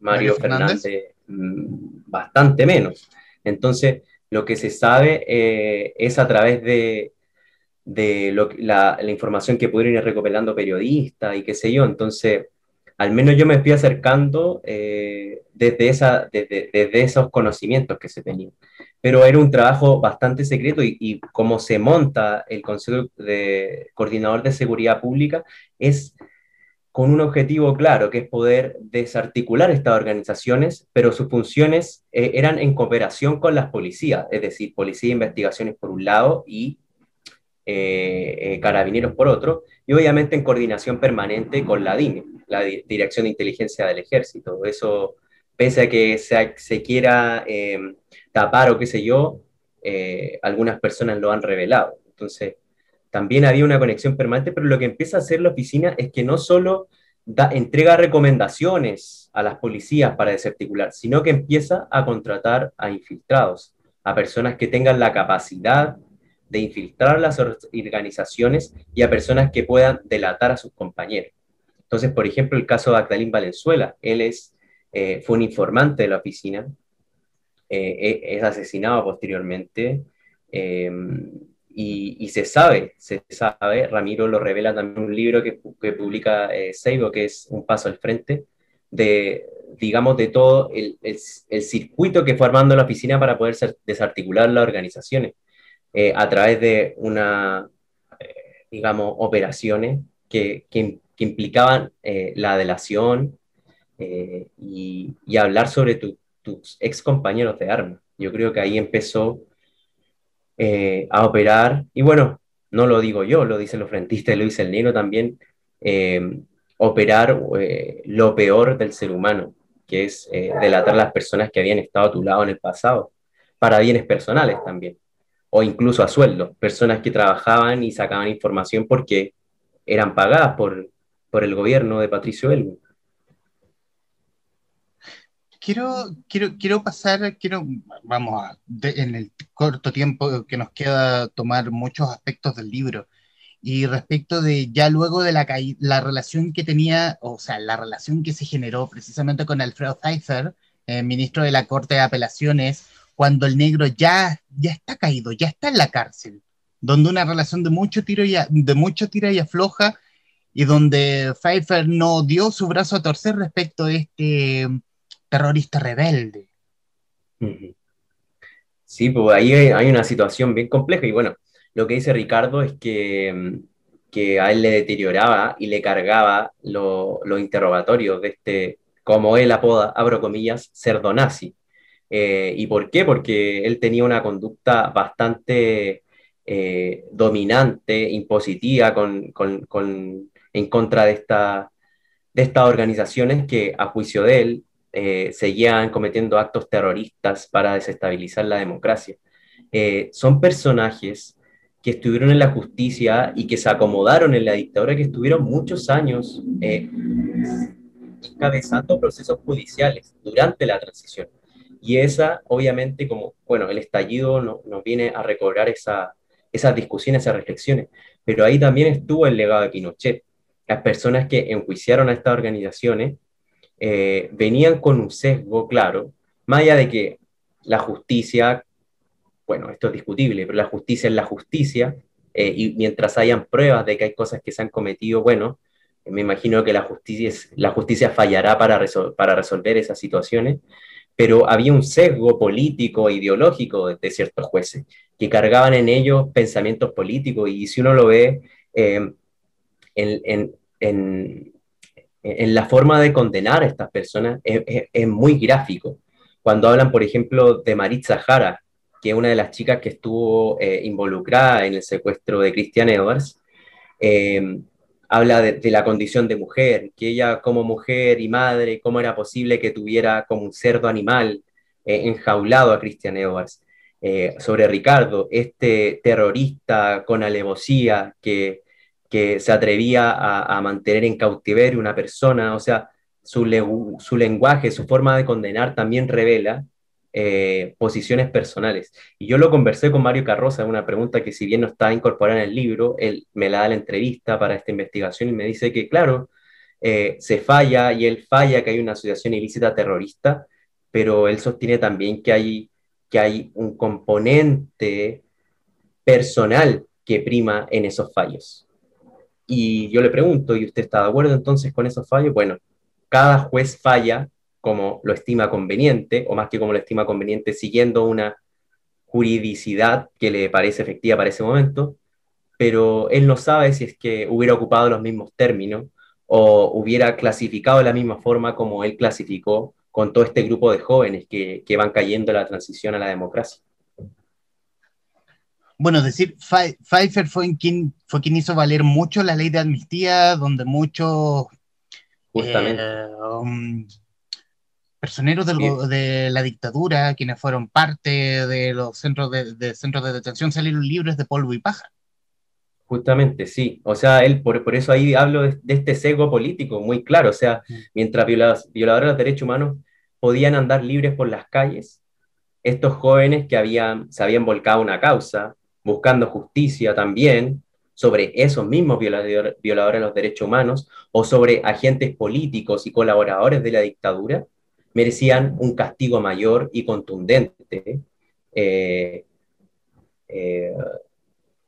Speaker 2: Mario, Fernández, mm, bastante menos. Entonces, lo que se sabe eh, es a través de, la, información que pudieron ir recopilando periodistas y qué sé yo. Entonces, al menos yo me estoy acercando eh, desde, esos conocimientos que se tenían. Pero era un trabajo bastante secreto y, y cómo se monta el Consejo de Coordinador de Seguridad Pública es con un objetivo claro, que es poder desarticular estas organizaciones, pero sus funciones eh, eran en cooperación con las policías, es decir, policía de investigaciones por un lado y eh, eh, carabineros por otro, y obviamente en coordinación permanente con la DINE, la Dirección de Inteligencia del Ejército. Eso, pese a que se, se quiera tapar o qué sé yo, eh, algunas personas lo han revelado. Entonces, también había una conexión permanente, pero lo que empieza a hacer la oficina es que no solo da, entrega recomendaciones a las policías para desarticular, sino que empieza a contratar a infiltrados, a personas que tengan la capacidad de infiltrar las organizaciones y a personas que puedan delatar a sus compañeros. Entonces, por ejemplo, el caso de Agdalín Valenzuela, él es, eh, fue un informante de la oficina, eh, e, es asesinado posteriormente. Em, y, se sabe, se sabe, Ramiro lo revela también en un libro que, que publica eh, Seibo, que es Un Paso al Frente, de, digamos, de todo el, el, circuito que fue armando la oficina para poder desarticular las organizaciones eh, a través de una, digamos, operaciones que, que, implicaban la delación y, y, hablar sobre tu, tus ex compañeros de armas. Yo creo que ahí empezó eh, a operar, y bueno, no lo digo yo, lo dicen los frentistas, lo dice el negro también, eh, operar eh, lo peor del ser humano, que es delatar a las personas que habían estado a tu lado en el pasado, para bienes personales también, o incluso a sueldo, personas que trabajaban y sacaban información porque eran pagadas por, por el gobierno de Patricio Elwin
Speaker 1: quiero, quiero, quiero pasar, quiero, vamos a, en el corto tiempo que nos queda, tomar muchos aspectos del libro. Y respecto de ya luego de la, la relación que tenía, o sea, la relación que se generó precisamente con Alfredo Pfeiffer, eh, ministro de la Corte de Apelaciones, cuando el negro ya, ya está caído, ya está en la cárcel, donde una relación de mucho tiro y, de mucho tira y afloja, y donde Pfeiffer no dio su brazo a torcer respecto de este terrorista rebelde.
Speaker 2: Sí, pues ahí hay, una situación bien compleja y bueno, lo que dice Ricardo es que que a él le deterioraba y le cargaba los interrogatorios de este, como él apoda, abro comillas, cerdo nazi. Eh, ¿Y por qué? Porque él tenía una conducta bastante eh, dominante, impositiva, con, en contra de, esta, de estas organizaciones que, a juicio de él, eh, seguían cometiendo actos terroristas para desestabilizar la democracia. son personajes que estuvieron en la justicia y que se acomodaron en la dictadura, que estuvieron muchos años eh, encabezando procesos judiciales durante la transición. Y esa, obviamente, como, bueno, el estallido nos viene a recobrar esa, esas discusiones, esas reflexiones, pero ahí también estuvo el legado de Pinochet. Las personas que enjuiciaron a estas organizaciones eh, venían con un sesgo claro, más allá de que la justicia bueno, esto es discutible, pero la justicia es la justicia, eh, y mientras hayan pruebas de que hay cosas que se han cometido, bueno, me imagino que la justicia, la justicia fallará para, para resolver esas situaciones, pero había un sesgo político e ideológico de, ciertos jueces que cargaban en ellos pensamientos políticos, y si uno lo ve eh, en, en, en, la forma de condenar a estas personas, es, es muy gráfico. Cuando hablan, por ejemplo, de Maritza Jara, que una de las chicas que estuvo eh, involucrada en el secuestro de Christian Edwards, eh, habla de, la condición de mujer, que ella como mujer y madre, cómo era posible que tuviera como un cerdo animal eh, enjaulado a Christian Edwards. sobre Ricardo, este terrorista con alevosía que, que se atrevía a, mantener en cautiverio una persona, o sea, su, su lenguaje, su forma de condenar también revela eh, posiciones personales. Y yo lo conversé con Mario Carroza, una pregunta que si bien no está incorporada en el libro, él me la da la entrevista para esta investigación y me dice que, claro, eh, se falla y él falla que hay una asociación ilícita terrorista, pero él sostiene también que hay, que hay un componente personal que prima en esos fallos. Y yo le pregunto, ¿y usted está de acuerdo entonces con esos fallos? Bueno, cada juez falla como lo estima conveniente, o más que como lo estima conveniente, siguiendo una juridicidad que le parece efectiva para ese momento, pero él no sabe si es que hubiera ocupado los mismos términos o hubiera clasificado de la misma forma como él clasificó con todo este grupo de jóvenes que, que van cayendo en la transición a la democracia.
Speaker 1: Bueno, es decir, Pfeiffer fue quien, fue quien hizo valer mucho la ley de amnistía, donde muchos
Speaker 2: Justamente. Eh, um,
Speaker 1: personeros de la dictadura, quienes fueron parte de los centros de, centros de detención, salieron libres de polvo y paja.
Speaker 2: Justamente, sí. O sea, él, por, por eso ahí hablo de, este sesgo político muy claro. O sea, mm. mientras violadores, violadores de los derechos humanos podían andar libres por las calles, estos jóvenes que habían, se habían volcado una causa, buscando justicia también, sobre esos mismos violadores de los derechos humanos o sobre agentes políticos y colaboradores de la dictadura, merecían un castigo mayor y contundente, eh, eh,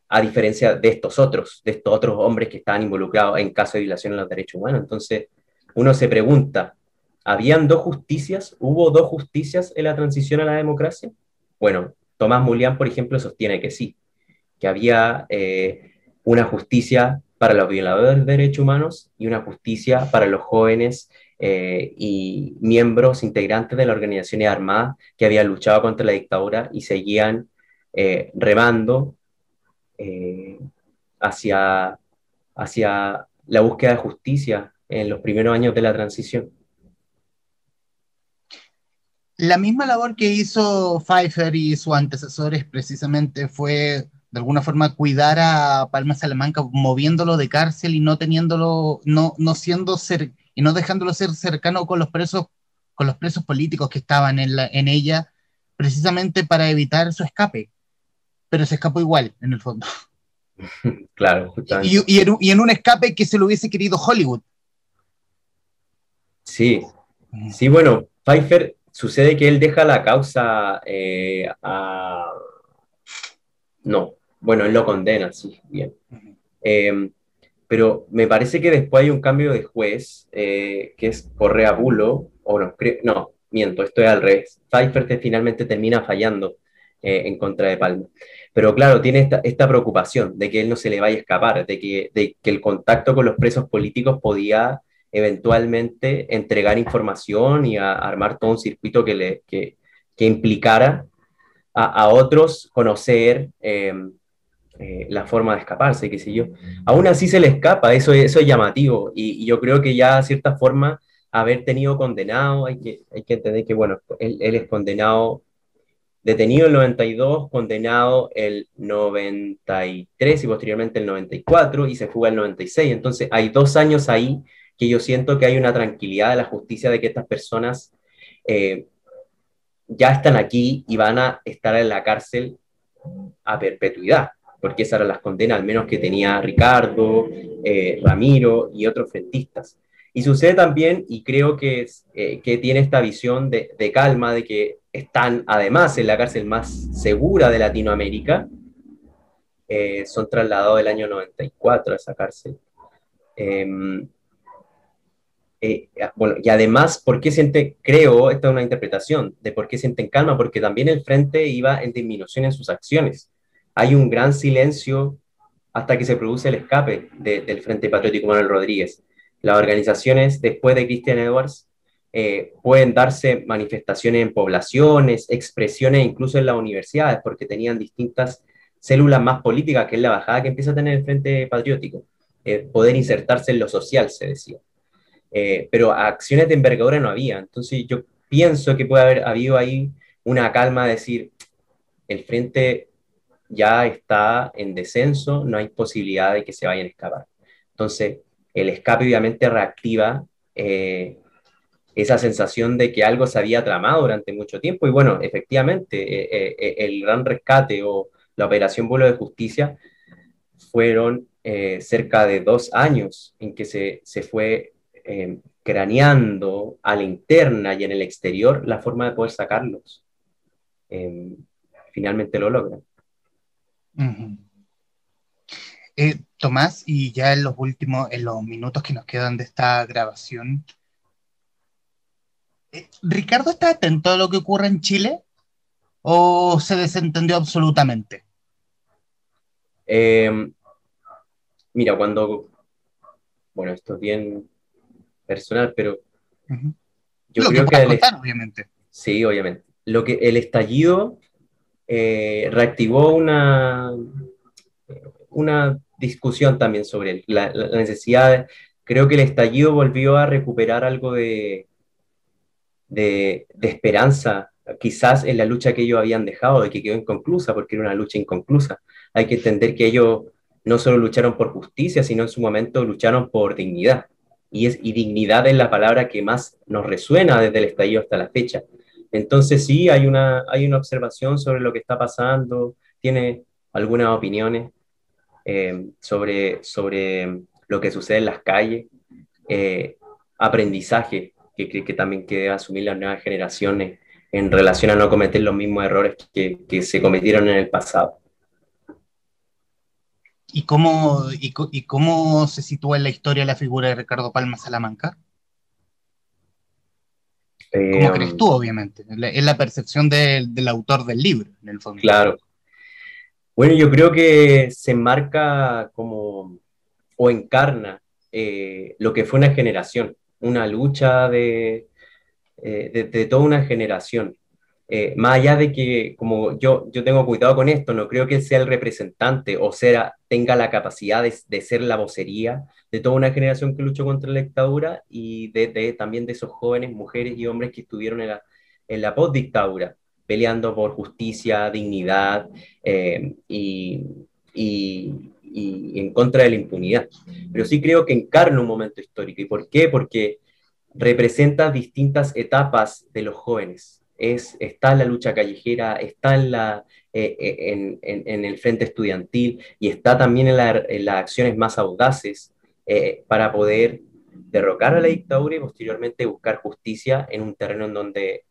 Speaker 2: a diferencia de estos otros, de estos otros hombres que estaban involucrados en caso de violación de los derechos humanos. Entonces, uno se pregunta, ¿habían dos justicias? ¿Hubo dos justicias en la transición a la democracia? Bueno, Tomás Mulián, por ejemplo, sostiene que sí, que había eh, una justicia para los violadores de derechos humanos y una justicia para los jóvenes eh, y miembros integrantes de la organización armada que habían luchado contra la dictadura y seguían eh, remando eh, hacia, hacia la búsqueda de justicia en los primeros años de la transición.
Speaker 1: La misma labor que hizo Pfeiffer y sus antecesores precisamente fue de alguna forma cuidar a Palma Salamanca moviéndolo de cárcel y no teniéndolo, no, no siendo ser, y no dejándolo ser cercano con los presos, con los presos políticos que estaban en, la, en ella, precisamente para evitar su escape. Pero se escapó igual, en el fondo.
Speaker 2: Claro,
Speaker 1: y, y, en, y, en, un escape que se lo hubiese querido Hollywood.
Speaker 2: Sí, sí, bueno, Pfeiffer sucede que él deja la causa eh, a... No, bueno, él lo condena, sí, bien pero me parece que después hay un cambio de juez, eh, que es Correa Bulo, o no, no, miento, esto es al revés. Pfeiffer finalmente termina fallando en contra de Palma. Pero claro, tiene esta, preocupación de que él no se le vaya a escapar, de que, de que el contacto con los presos políticos podía eventualmente entregar información y armar todo un circuito que, le, que, que implicara a, otros conocer em, eh, la forma de escaparse, qué sé yo. Aún así se le escapa, eso, eso es llamativo, y, yo creo que ya a cierta forma haber tenido condenado, hay que, hay que entender que, bueno, él, es condenado, detenido el 92, condenado el 93 y posteriormente el 94, y se fuga el 96, entonces hay dos años ahí que yo siento que hay una tranquilidad de la justicia de que estas personas eh, ya están aquí y van a estar en la cárcel a perpetuidad, porque esas eran las condenas, al menos que tenía Ricardo, eh, Ramiro y otros frentistas. Y sucede también, y creo que, eh, que tiene esta visión de, calma, de que están además en la cárcel más segura de Latinoamérica, son trasladados el año 94 a esa cárcel. Em, eh, bueno, y además, ¿por qué siente, creo, esta es una interpretación de por qué sienten calma? Porque también el frente iba en disminución en sus acciones. Hay un gran silencio hasta que se produce el escape del Frente Patriótico Manuel Rodríguez. Las organizaciones, después de Christian Edwards, eh, pueden darse manifestaciones en poblaciones, expresiones incluso en las universidades, porque tenían distintas células más políticas, que es la bajada que empieza a tener el Frente Patriótico. Eh, poder insertarse en lo social, se decía. Eh, pero acciones de envergadura no había. Entonces yo pienso que puede haber habido ahí una calma de decir, el frente ya está en descenso, no hay posibilidad de que se vayan a escapar. Entonces, el escape obviamente reactiva eh, esa sensación de que algo se había tramado durante mucho tiempo. Y bueno, efectivamente, eh, el gran rescate o la operación vuelo de justicia fueron cerca de dos años en que se, se fue eh, craneando a la interna y en el exterior la forma de poder sacarlos. Eh, finalmente lo logran.
Speaker 1: Eh, Tomás, y ya en los últimos, en los minutos que nos quedan de esta grabación, ¿Ricardo está atento a lo que ocurre en Chile o se desentendió absolutamente?
Speaker 2: mira, cuando, bueno, esto es bien personal, pero
Speaker 1: yo creo que, obviamente.
Speaker 2: Sí, obviamente. Lo que el estallido eh, reactivó una, una discusión también sobre la, necesidad. creo que el estallido volvió a recuperar algo de, de, de, esperanza, quizás en la lucha que ellos habían dejado, de que quedó inconclusa, porque era una lucha inconclusa. Hay que entender que ellos no solo lucharon por justicia, sino en su momento lucharon por dignidad y, es, y dignidad es la palabra que más nos resuena desde el estallido hasta la fecha. Entonces sí, hay una, hay una observación sobre lo que está pasando, tiene algunas opiniones eh, sobre, sobre lo que sucede en las calles, eh, aprendizaje que cree que también que asumir las nuevas generaciones en relación a no cometer los mismos errores que, que se cometieron en el pasado.
Speaker 1: ¿Y cómo, y, cómo se sitúa en la historia la figura de Ricardo Palma Salamanca? ¿Cómo crees em, tú, obviamente? Es la percepción del autor del libro, en el fondo.
Speaker 2: Claro. Bueno, yo creo que se enmarca como, o encarna eh, lo que fue una generación, una lucha de, eh, de toda una generación. Eh, más allá de que, como yo, yo tengo cuidado con esto, no creo que sea el representante o sea, tenga la capacidad de, ser la vocería de toda una generación que luchó contra la dictadura y de, también de esos jóvenes, mujeres y hombres que estuvieron en la, en la post-dictadura, peleando por justicia, dignidad eh, y, y en contra de la impunidad. Pero sí creo que encarna un momento histórico. ¿Y por qué? Porque representa distintas etapas de los jóvenes es, está en la lucha callejera, está en, la, eh, eh, en, el frente estudiantil y está también en, las acciones más audaces eh, para poder derrocar a la dictadura y posteriormente buscar justicia en un terreno en donde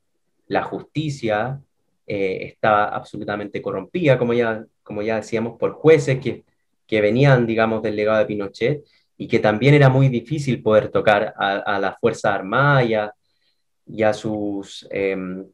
Speaker 2: la justicia estaba absolutamente corrompida, como ya, como ya decíamos, por jueces que, que venían, digamos, del legado de Pinochet y que también era muy difícil poder tocar a, a la Fuerza Armada y a, y a sus, em,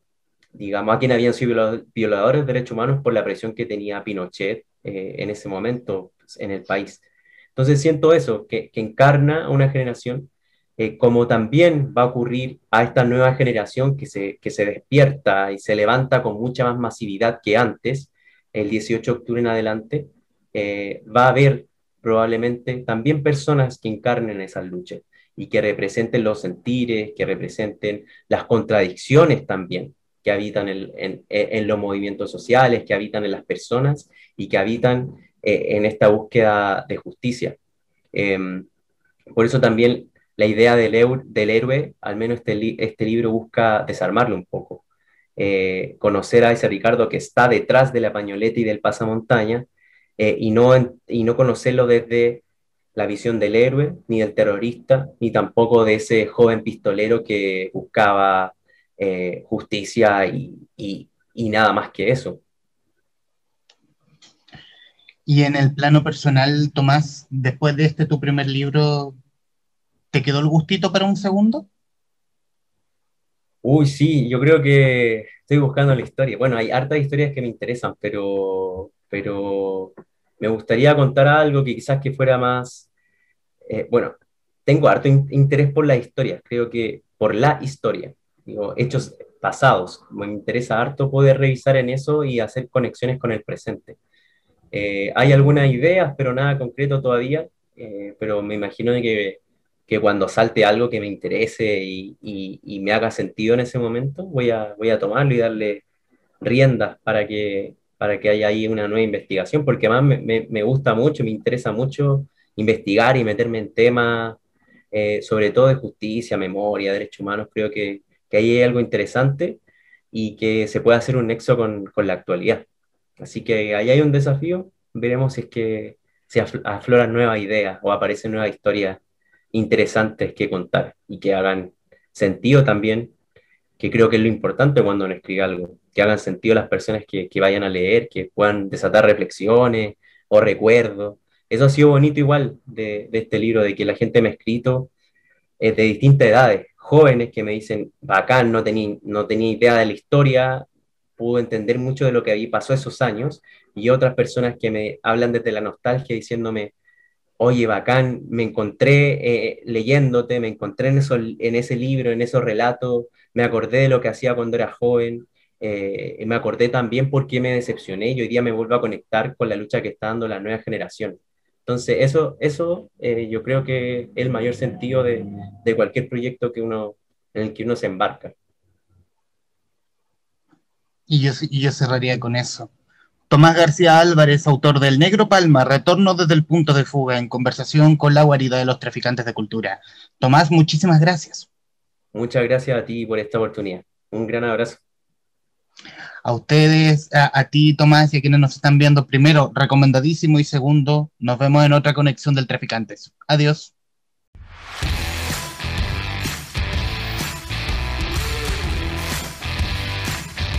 Speaker 2: digamos, a quien habían sido violadores de derechos humanos por la presión que tenía Pinochet eh, en ese momento en el país. Entonces siento eso, que, encarna a una generación, eh, como también va a ocurrir a esta nueva generación que se, que se despierta y se levanta con mucha más masividad que antes, el 18 de octubre en adelante, eh, va a haber probablemente también personas que encarnen esas luchas y que representen los sentires, que representen las contradicciones también que habitan en, los movimientos sociales, que habitan en las personas y que habitan eh, en esta búsqueda de justicia. Em, por eso también la idea del, del héroe, al menos este, este, libro busca desarmarlo un poco. Eh, conocer a ese Ricardo que está detrás de la pañoleta y del pasamontaña eh, y, no, y no conocerlo desde la visión del héroe, ni del terrorista, ni tampoco de ese joven pistolero que buscaba eh, justicia y, nada más que eso.
Speaker 1: Y en el plano personal, Tomás, después de este tu primer libro, ¿te quedó el gustito para un segundo?
Speaker 2: Uy, sí, yo creo que estoy buscando la historia. Bueno, hay hartas historias que me interesan, pero, pero me gustaría contar algo que quizás que fuera más, eh, bueno, tengo harto interés por la historia, creo que por la historia hechos pasados. Me interesa harto poder revisar en eso y hacer conexiones con el presente. Eh, hay algunas ideas, pero nada concreto todavía, eh, pero me imagino que, que, cuando salte algo que me interese y, y, me haga sentido en ese momento, voy a, voy a tomarlo y darle riendas para que, para que haya ahí una nueva investigación, porque además me, me, gusta mucho, me interesa mucho investigar y meterme en temas, eh, sobre todo de justicia, memoria, derechos humanos, creo que, que ahí hay algo interesante y que se puede hacer un nexo con, con la actualidad. Así que ahí hay un desafío, veremos si que se afloran nuevas ideas o aparecen nuevas historias interesantes que contar y que hagan sentido también, que creo que es lo importante cuando uno escribe algo, que hagan sentido las personas que, que vayan a leer, que puedan desatar reflexiones o recuerdos. Eso ha sido bonito igual de, este libro, de que la gente me ha escrito eh, de distintas edades, jóvenes que me dicen, bacán, no tenía, no tenía idea de la historia, pudo entender mucho de lo que había pasó esos años, y otras personas que me hablan desde la nostalgia diciéndome, oye, bacán, me encontré eh, leyéndote, me encontré en, eso, en ese libro, en esos relatos, me acordé de lo que hacía cuando era joven, eh, me acordé también por qué me decepcioné y hoy día me vuelvo a conectar con la lucha que está dando la nueva generación. Entonces, eso, eso eh, yo creo que es el mayor sentido de, de, cualquier proyecto que uno, en el que uno se embarca.
Speaker 1: Y yo, y yo cerraría con eso. Tomás García Álvarez, autor del Negro Palma, Retorno desde el punto de fuga, en conversación con la guarida de los traficantes de cultura. Tomás, muchísimas gracias.
Speaker 2: Muchas gracias a ti por esta oportunidad. Un gran abrazo
Speaker 1: a ustedes, a, ti Tomás y a quienes nos están viendo, primero, recomendadísimo y segundo, nos vemos en otra conexión del Traficantes. Adiós.